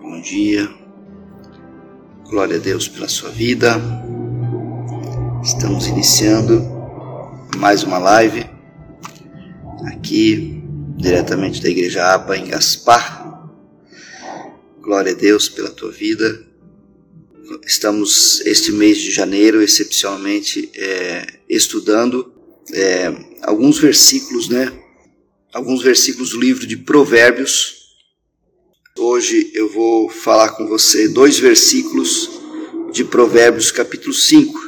Bom dia, glória a Deus pela sua vida. Estamos iniciando mais uma live aqui diretamente da Igreja APA em Gaspar. Glória a Deus pela tua vida. Estamos este mês de janeiro excepcionalmente é, estudando é, alguns versículos, né? Alguns versículos do livro de Provérbios. Hoje eu vou falar com você dois versículos de Provérbios, capítulo 5.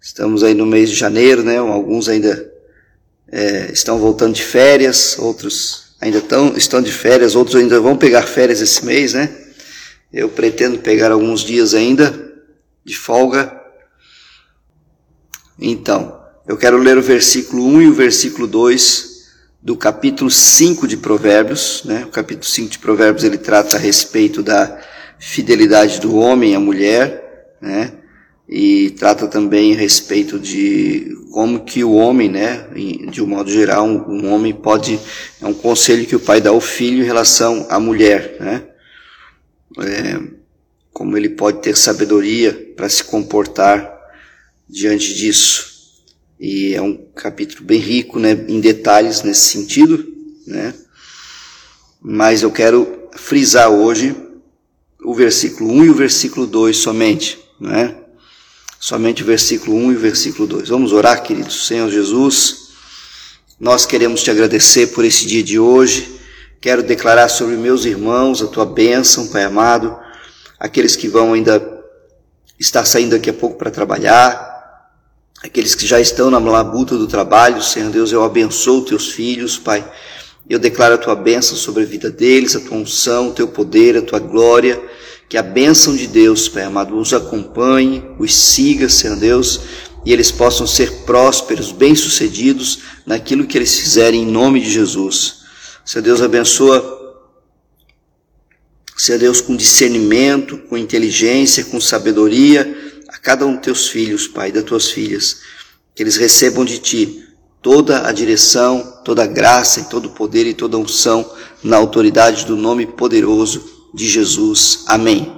Estamos aí no mês de janeiro, né? Alguns ainda é, estão voltando de férias, outros ainda tão, estão de férias, outros ainda vão pegar férias esse mês, né? Eu pretendo pegar alguns dias ainda de folga. Então, eu quero ler o versículo 1 e o versículo 2 do capítulo 5 de Provérbios. Né? O capítulo 5 de Provérbios ele trata a respeito da fidelidade do homem à mulher, né? e trata também a respeito de como que o homem, né, de um modo geral, um, homem pode, é um conselho que o pai dá ao filho em relação à mulher, né, é, como ele pode ter sabedoria para se comportar diante disso. E é um capítulo bem rico, né, em detalhes nesse sentido, né, mas eu quero frisar hoje o versículo 1 e o versículo 2 somente, né, somente o versículo 1 e o versículo 2. Vamos orar, queridos. Senhor Jesus, nós queremos te agradecer por esse dia de hoje. Quero declarar sobre meus irmãos a tua bênção, Pai amado, aqueles que vão ainda estar saindo daqui a pouco para trabalhar, aqueles que já estão na labuta do trabalho, Senhor Deus, eu abençoo teus filhos, Pai. Eu declaro a tua bênção sobre a vida deles, a tua unção, o teu poder, a tua glória. Que a bênção de Deus, Pai amado, os acompanhe, os siga, Senhor Deus, e eles possam ser prósperos, bem-sucedidos naquilo que eles fizerem em nome de Jesus. Senhor Deus, abençoa, Senhor Deus, com discernimento, com inteligência, com sabedoria, cada um dos teus filhos, Pai, das tuas filhas, que eles recebam de Ti toda a direção, toda a graça e todo o poder e toda a unção na autoridade do nome poderoso de Jesus. Amém.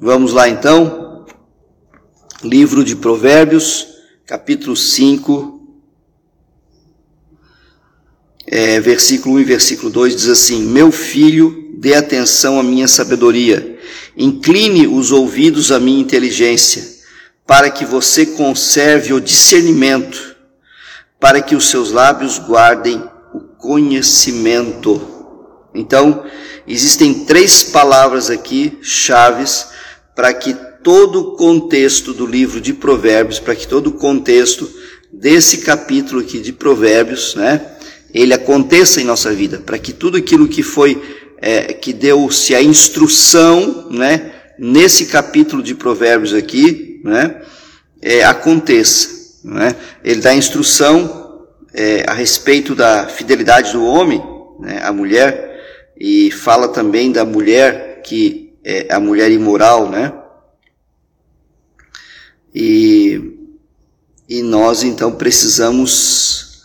Vamos lá então. Livro de Provérbios, capítulo 5, é, versículo 1 e versículo 2 diz assim: Meu filho, dê atenção à minha sabedoria, incline os ouvidos à minha inteligência, para que você conserve o discernimento, para que os seus lábios guardem o conhecimento. Então, Existem três palavras aqui, chaves, para que todo o contexto do livro de Provérbios, para que todo o contexto desse capítulo aqui de Provérbios, né, ele aconteça em nossa vida, para que tudo aquilo que foi, é, que deu-se a instrução, né, nesse capítulo de Provérbios aqui, né, é, aconteça. Né? Ele dá instrução é, a respeito da fidelidade do homem, né, a mulher, e fala também da mulher que é a mulher imoral, né? E, e nós então precisamos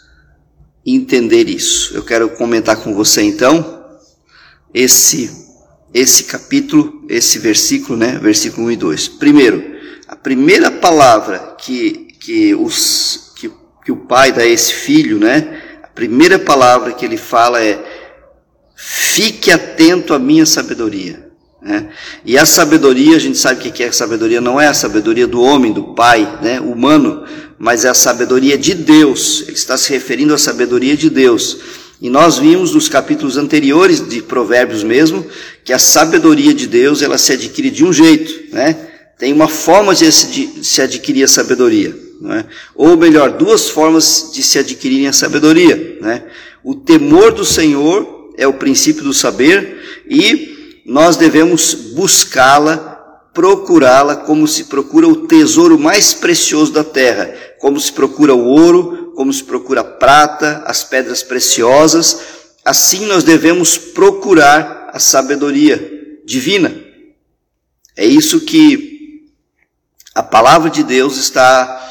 entender isso. Eu quero comentar com você então esse esse capítulo, esse versículo, né? Versículo 1 e 2. Primeiro, a primeira palavra que que os que, que o pai dá a esse filho, né? A primeira palavra que ele fala é Fique atento à minha sabedoria. Né? E a sabedoria, a gente sabe o que é a sabedoria, não é a sabedoria do homem, do pai, né, humano, mas é a sabedoria de Deus. Ele está se referindo à sabedoria de Deus. E nós vimos nos capítulos anteriores de Provérbios mesmo que a sabedoria de Deus ela se adquire de um jeito, né? Tem uma forma de se adquirir a sabedoria, né? ou melhor, duas formas de se adquirirem a sabedoria, né? O temor do Senhor é o princípio do saber e nós devemos buscá-la, procurá-la como se procura o tesouro mais precioso da terra, como se procura o ouro, como se procura prata, as pedras preciosas. Assim nós devemos procurar a sabedoria divina. É isso que a palavra de Deus está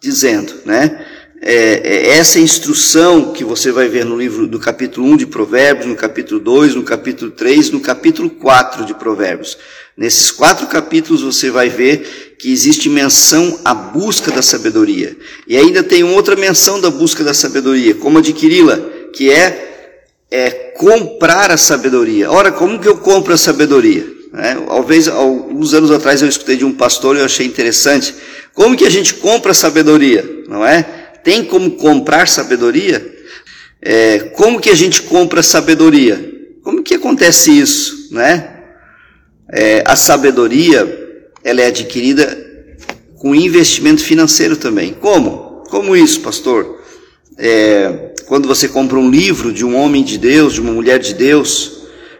dizendo, né? é, é essa instrução que você vai ver no livro do capítulo 1 de Provérbios, no capítulo 2, no capítulo 3, no capítulo 4 de Provérbios. Nesses quatro capítulos você vai ver que existe menção à busca da sabedoria. E ainda tem outra menção da busca da sabedoria, como adquiri-la, que é, é comprar a sabedoria. Ora, como que eu compro a sabedoria? É, talvez alguns anos atrás eu escutei de um pastor e eu achei interessante. Como que a gente compra a sabedoria? Não é? Tem como comprar sabedoria? É, como que a gente compra sabedoria? Como que acontece isso? Né? É, a sabedoria ela é adquirida com investimento financeiro também. Como? Como isso, pastor? É, quando você compra um livro de um homem de Deus, de uma mulher de Deus,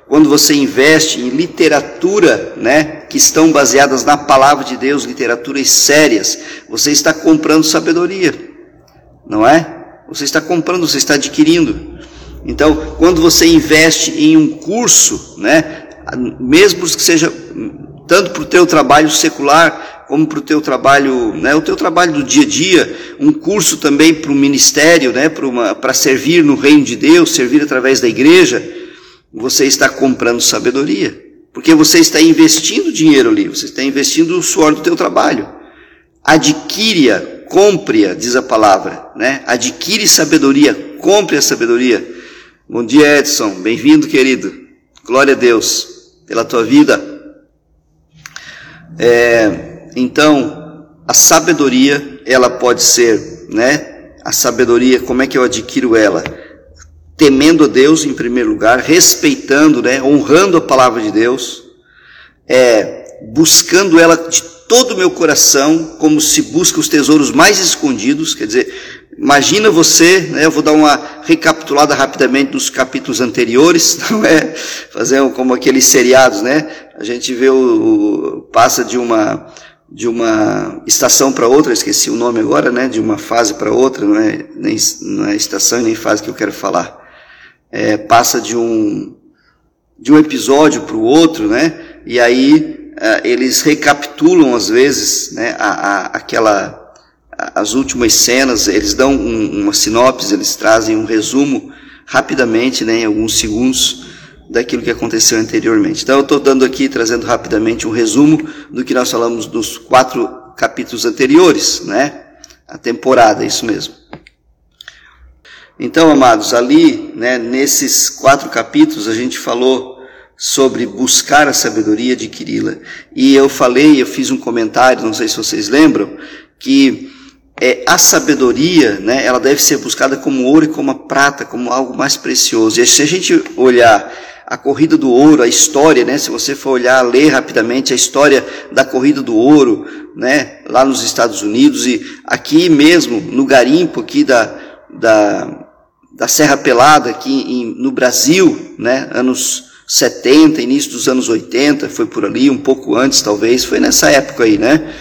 quando você investe em literatura, né, que estão baseadas na palavra de Deus, literaturas sérias, você está comprando sabedoria, não é? Você está comprando, você está adquirindo. Então, quando você investe em um curso, né, mesmo que seja tanto para o teu trabalho secular como para o teu trabalho, né, o teu trabalho do dia a dia, um curso também para o ministério, né, para servir no reino de Deus, servir através da igreja, você está comprando sabedoria, porque você está investindo dinheiro ali, você está investindo o suor do teu trabalho. Adquire-a, compre-a, diz a palavra, né? Adquire sabedoria, compre a sabedoria. Bom dia, Edson, bem-vindo, querido. Glória a Deus pela tua vida. É, então, a sabedoria, ela pode ser, né? A sabedoria, como é que eu adquiro ela? Temendo a Deus em primeiro lugar, respeitando, né? Honrando a palavra de Deus, é, buscando ela de todo o meu coração, como se busca os tesouros mais escondidos, quer dizer, Imagina você, né, eu vou dar uma recapitulada rapidamente dos capítulos anteriores, não é? Fazer como aqueles seriados, né? A gente vê o, o passa de uma de uma estação para outra, esqueci o nome agora, né? De uma fase para outra, não é nem não é estação nem fase que eu quero falar. É, passa de um de um episódio para o outro, né? E aí é, eles recapitulam às vezes, né? A, a, aquela as últimas cenas, eles dão um, uma sinopse, eles trazem um resumo rapidamente, né, em alguns segundos, daquilo que aconteceu anteriormente. Então, eu estou dando aqui, trazendo rapidamente um resumo do que nós falamos nos quatro capítulos anteriores, né? A temporada, isso mesmo. Então, amados, ali, né, nesses quatro capítulos, a gente falou sobre buscar a sabedoria, adquiri-la. E eu falei, eu fiz um comentário, não sei se vocês lembram, que é, a sabedoria, né, ela deve ser buscada como ouro e como prata, como algo mais precioso. E se a gente olhar a corrida do ouro, a história, né, se você for olhar, ler rapidamente a história da corrida do ouro, né, lá nos Estados Unidos e aqui mesmo, no garimpo aqui da, da, da Serra Pelada, aqui em, no Brasil, né, anos 70, início dos anos 80, foi por ali, um pouco antes talvez, foi nessa época aí, né,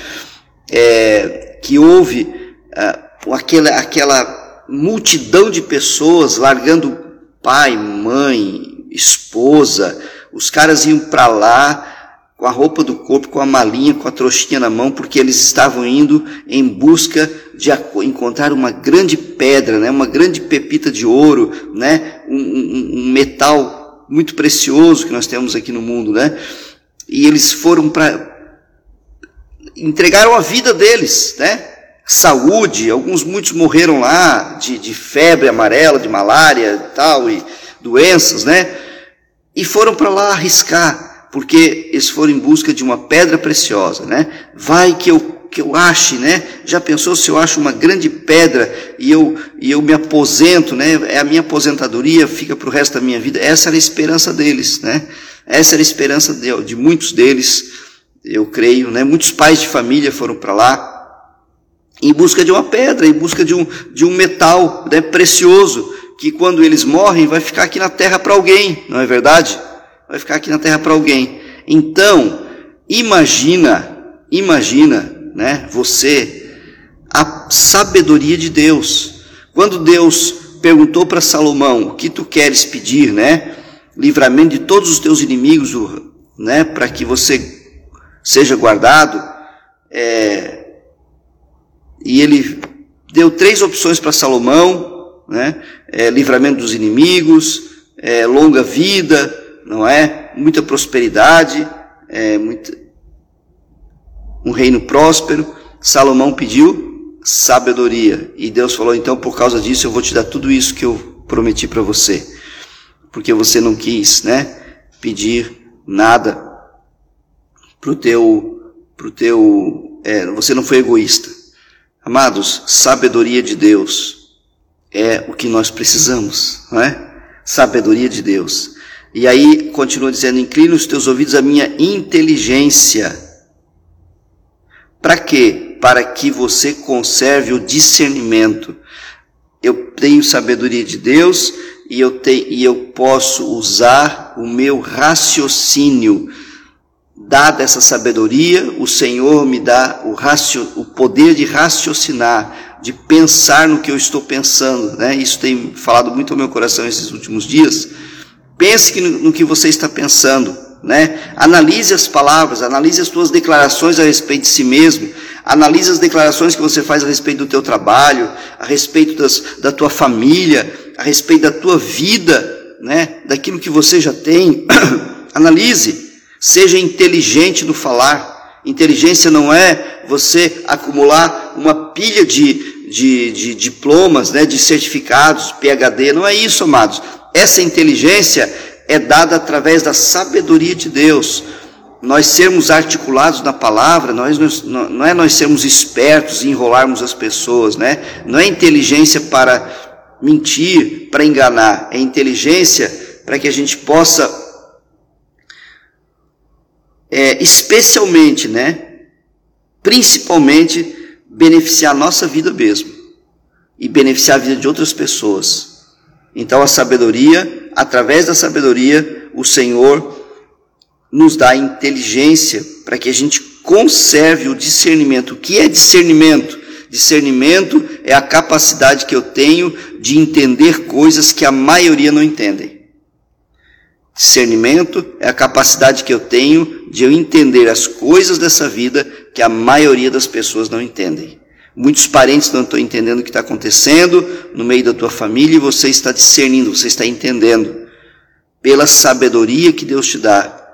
é, que houve uh, aquela, aquela multidão de pessoas largando pai, mãe, esposa, os caras iam para lá com a roupa do corpo, com a malinha, com a trouxinha na mão, porque eles estavam indo em busca de encontrar uma grande pedra, né, uma grande pepita de ouro, né, um, um, um metal muito precioso que nós temos aqui no mundo, né, e eles foram para entregaram a vida deles, né, saúde, alguns muitos morreram lá de, de febre amarela, de malária e tal, e doenças, né? E foram para lá arriscar, porque eles foram em busca de uma pedra preciosa, né? Vai que eu que eu ache, né? Já pensou se eu acho uma grande pedra e eu e eu me aposento, né? É a minha aposentadoria, fica para o resto da minha vida. Essa era a esperança deles, né? Essa era a esperança de, de muitos deles, eu creio, né? Muitos pais de família foram para lá em busca de uma pedra, em busca de um, de um metal né, precioso, que quando eles morrem vai ficar aqui na terra para alguém, não é verdade? Vai ficar aqui na terra para alguém. Então, imagina, imagina, né, você, a sabedoria de Deus. Quando Deus perguntou para Salomão, o que tu queres pedir, né? Livramento de todos os teus inimigos, né? Para que você seja guardado. É, e ele deu três opções para Salomão, né? É, livramento dos inimigos, é, longa vida, não é? Muita prosperidade, é, muita, um reino próspero. Salomão pediu sabedoria e Deus falou: então por causa disso eu vou te dar tudo isso que eu prometi para você, porque você não quis, né? Pedir nada pro teu, pro teu, é, você não foi egoísta. Amados, sabedoria de Deus é o que nós precisamos, não é? Sabedoria de Deus. E aí continua dizendo: inclina os teus ouvidos à minha inteligência. Para quê? Para que você conserve o discernimento. Eu tenho sabedoria de Deus e eu, te, e eu posso usar o meu raciocínio Dada essa sabedoria, o Senhor me dá o, racio, o poder de raciocinar, de pensar no que eu estou pensando. Né? Isso tem falado muito ao meu coração esses últimos dias. Pense no, no que você está pensando. Né? Analise as palavras, analise as suas declarações a respeito de si mesmo, analise as declarações que você faz a respeito do teu trabalho, a respeito das, da tua família, a respeito da tua vida, né? daquilo que você já tem. analise. Seja inteligente no falar. Inteligência não é você acumular uma pilha de, de, de diplomas, né, de certificados, PhD. Não é isso, amados. Essa inteligência é dada através da sabedoria de Deus. Nós sermos articulados na palavra, nós, não é nós sermos espertos e enrolarmos as pessoas, né? Não é inteligência para mentir, para enganar, é inteligência para que a gente possa é, especialmente, né, principalmente, beneficiar a nossa vida mesmo e beneficiar a vida de outras pessoas. Então, a sabedoria, através da sabedoria, o Senhor nos dá inteligência para que a gente conserve o discernimento. O que é discernimento? Discernimento é a capacidade que eu tenho de entender coisas que a maioria não entendem. Discernimento é a capacidade que eu tenho de eu entender as coisas dessa vida que a maioria das pessoas não entendem. Muitos parentes não estão entendendo o que está acontecendo no meio da tua família e você está discernindo, você está entendendo. Pela sabedoria que Deus te dá.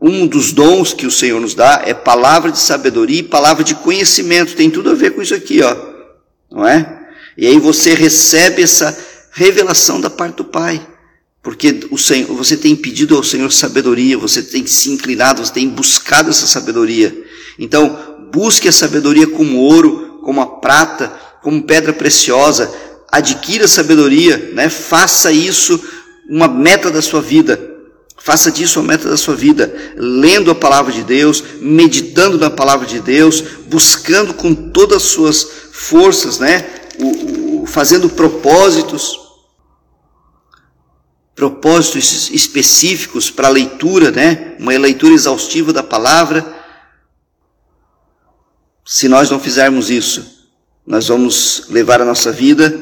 Um dos dons que o Senhor nos dá é palavra de sabedoria e palavra de conhecimento. Tem tudo a ver com isso aqui, ó. Não é? E aí você recebe essa revelação da parte do Pai. Porque o Senhor, você tem pedido ao Senhor sabedoria, você tem se inclinado, você tem buscado essa sabedoria. Então, busque a sabedoria como ouro, como a prata, como pedra preciosa. Adquira sabedoria, né? faça isso uma meta da sua vida. Faça disso uma meta da sua vida, lendo a palavra de Deus, meditando na palavra de Deus, buscando com todas as suas forças, né? O, o, fazendo propósitos propósitos específicos para a leitura, né? Uma leitura exaustiva da palavra. Se nós não fizermos isso, nós vamos levar a nossa vida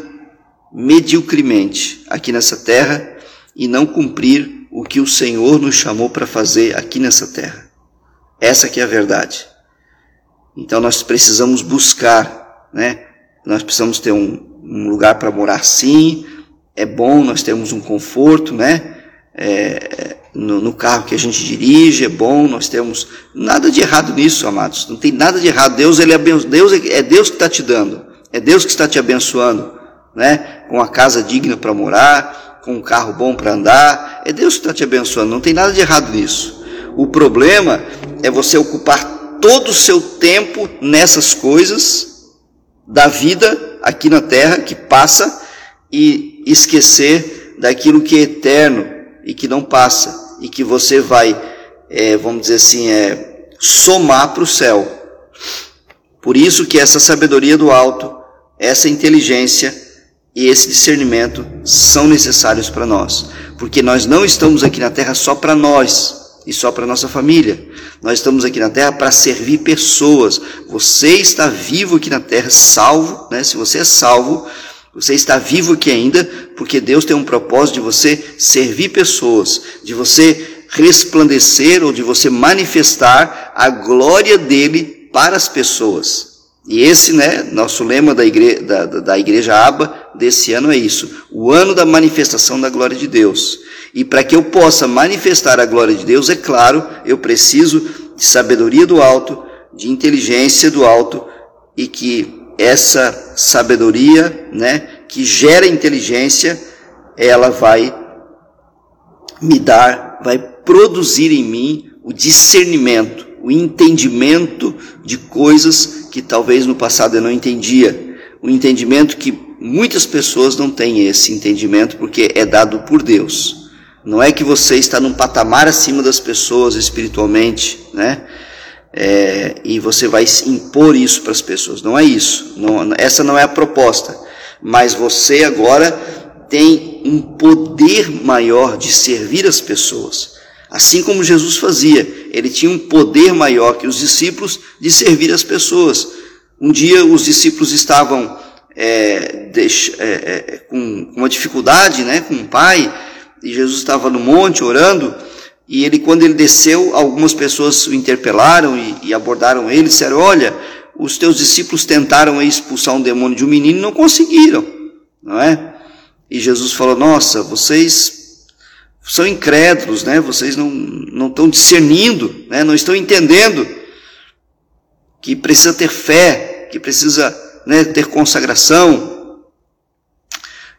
mediocremente aqui nessa terra e não cumprir o que o Senhor nos chamou para fazer aqui nessa terra. Essa que é a verdade. Então nós precisamos buscar, né? Nós precisamos ter um, um lugar para morar sim, é bom, nós temos um conforto, né? É, no, no, carro que a gente dirige, é bom, nós temos nada de errado nisso, amados. Não tem nada de errado. Deus, ele é Deus é Deus que está te dando, é Deus que está te abençoando, né? Com a casa digna para morar, com um carro bom para andar, é Deus que está te abençoando. Não tem nada de errado nisso. O problema é você ocupar todo o seu tempo nessas coisas da vida aqui na terra que passa e esquecer daquilo que é eterno e que não passa e que você vai, é, vamos dizer assim, é, somar para o céu. Por isso que essa sabedoria do alto, essa inteligência e esse discernimento são necessários para nós, porque nós não estamos aqui na terra só para nós e só para nossa família. Nós estamos aqui na terra para servir pessoas. Você está vivo aqui na terra, salvo, né? Se você é salvo, você está vivo aqui ainda porque Deus tem um propósito de você servir pessoas, de você resplandecer ou de você manifestar a glória dele para as pessoas. E esse, né, nosso lema da igreja, da, da igreja Aba desse ano é isso: o ano da manifestação da glória de Deus. E para que eu possa manifestar a glória de Deus, é claro, eu preciso de sabedoria do alto, de inteligência do alto, e que essa sabedoria, né, que gera inteligência, ela vai me dar, vai produzir em mim o discernimento, o entendimento de coisas que talvez no passado eu não entendia. O entendimento que muitas pessoas não têm esse entendimento porque é dado por Deus. Não é que você está num patamar acima das pessoas espiritualmente, né? É, e você vai impor isso para as pessoas. Não é isso. Não, essa não é a proposta. Mas você agora tem um poder maior de servir as pessoas. Assim como Jesus fazia, ele tinha um poder maior que os discípulos de servir as pessoas. Um dia os discípulos estavam é, é, é, com uma dificuldade, né, com o pai, e Jesus estava no monte orando, e ele, quando ele desceu, algumas pessoas o interpelaram e, e abordaram ele, disseram: Olha, os teus discípulos tentaram expulsar um demônio de um menino e não conseguiram, não é? E Jesus falou: Nossa, vocês são incrédulos, né? Vocês não, não estão discernindo, né? não estão entendendo que precisa ter fé, que precisa né, ter consagração.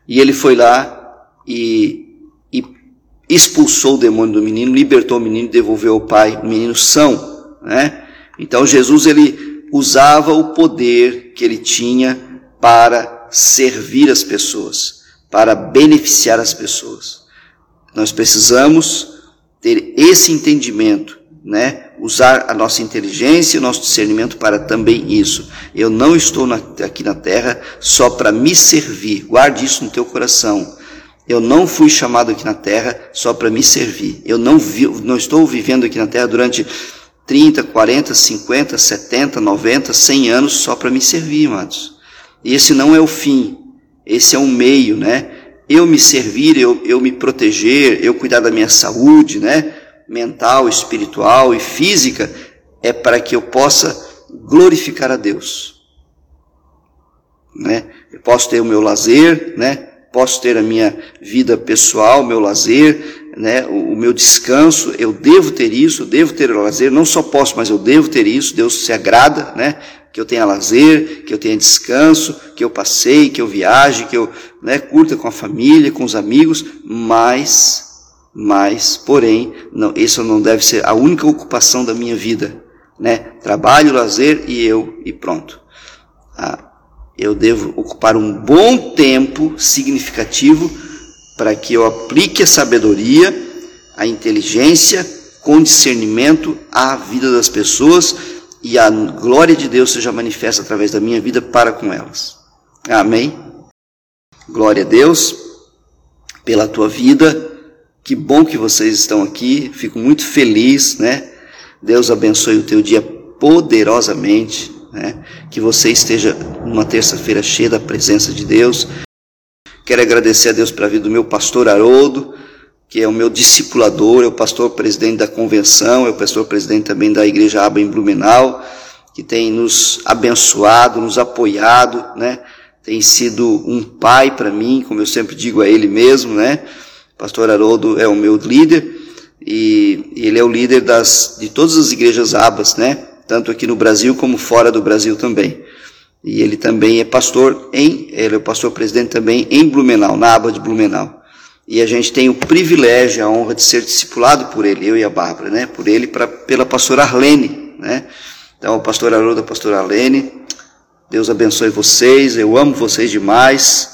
E ele foi lá e, expulsou o demônio do menino, libertou o menino, devolveu ao pai, o menino são, né? Então Jesus ele usava o poder que ele tinha para servir as pessoas, para beneficiar as pessoas. Nós precisamos ter esse entendimento, né? Usar a nossa inteligência e o nosso discernimento para também isso. Eu não estou na, aqui na terra só para me servir. Guarde isso no teu coração. Eu não fui chamado aqui na terra só para me servir. Eu não, vi, não estou vivendo aqui na terra durante 30, 40, 50, 70, 90, 100 anos só para me servir, amados. E esse não é o fim. Esse é um meio, né? eu me servir, eu, eu me proteger, eu cuidar da minha saúde, né? Mental, espiritual e física, é para que eu possa glorificar a Deus. Né? Eu posso ter o meu lazer, né? Posso ter a minha vida pessoal, meu lazer, né? O, o meu descanso. Eu devo ter isso, eu devo ter o lazer. Não só posso, mas eu devo ter isso. Deus se agrada, né? que eu tenha lazer, que eu tenha descanso, que eu passeie, que eu viaje, que eu né, curta com a família, com os amigos, mas, mas, porém, não, isso não deve ser a única ocupação da minha vida, né? Trabalho, lazer e eu e pronto. Ah, eu devo ocupar um bom tempo significativo para que eu aplique a sabedoria, a inteligência, com discernimento à vida das pessoas e a glória de Deus seja manifesta através da minha vida para com elas. Amém? Glória a Deus pela tua vida. Que bom que vocês estão aqui. Fico muito feliz, né? Deus abençoe o teu dia poderosamente, né? Que você esteja numa terça-feira cheia da presença de Deus. Quero agradecer a Deus pela vida do meu pastor Haroldo que é o meu discipulador, é o pastor presidente da convenção, é o pastor presidente também da Igreja Aba em Blumenau, que tem nos abençoado, nos apoiado, né? Tem sido um pai para mim, como eu sempre digo a ele mesmo, né? Pastor Haroldo é o meu líder e ele é o líder das, de todas as igrejas abas, né? Tanto aqui no Brasil como fora do Brasil também. E ele também é pastor em, ele é pastor presidente também em Blumenau, na aba de Blumenau. E a gente tem o privilégio, a honra de ser discipulado por ele, eu e a Bárbara, né? Por ele, pra, pela pastora Arlene, né? Então, o pastor Haroldo, a pastora Arlene, Deus abençoe vocês, eu amo vocês demais.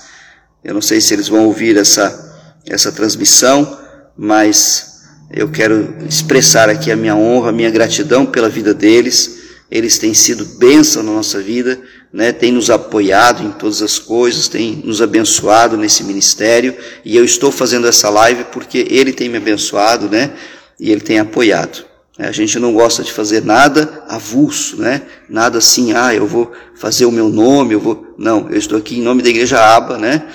Eu não sei se eles vão ouvir essa, essa transmissão, mas eu quero expressar aqui a minha honra, a minha gratidão pela vida deles. Eles têm sido bênção na nossa vida né, tem nos apoiado em todas as coisas, tem nos abençoado nesse ministério, e eu estou fazendo essa live porque ele tem me abençoado, né, e ele tem apoiado. A gente não gosta de fazer nada avulso, né? Nada assim, ah, eu vou fazer o meu nome, eu vou. Não, eu estou aqui em nome da igreja Aba, né?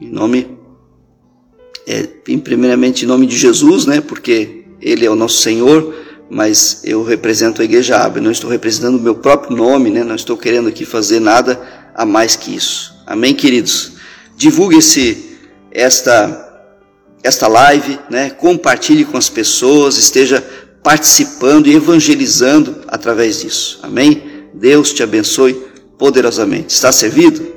Em nome, é, primeiramente em nome de Jesus, né? Porque Ele é o nosso Senhor, mas eu represento a Igreja Abre, não estou representando o meu próprio nome, né? não estou querendo aqui fazer nada a mais que isso. Amém, queridos? Divulgue esse, esta, esta live, né? compartilhe com as pessoas, esteja participando e evangelizando através disso. Amém? Deus te abençoe poderosamente. Está servido?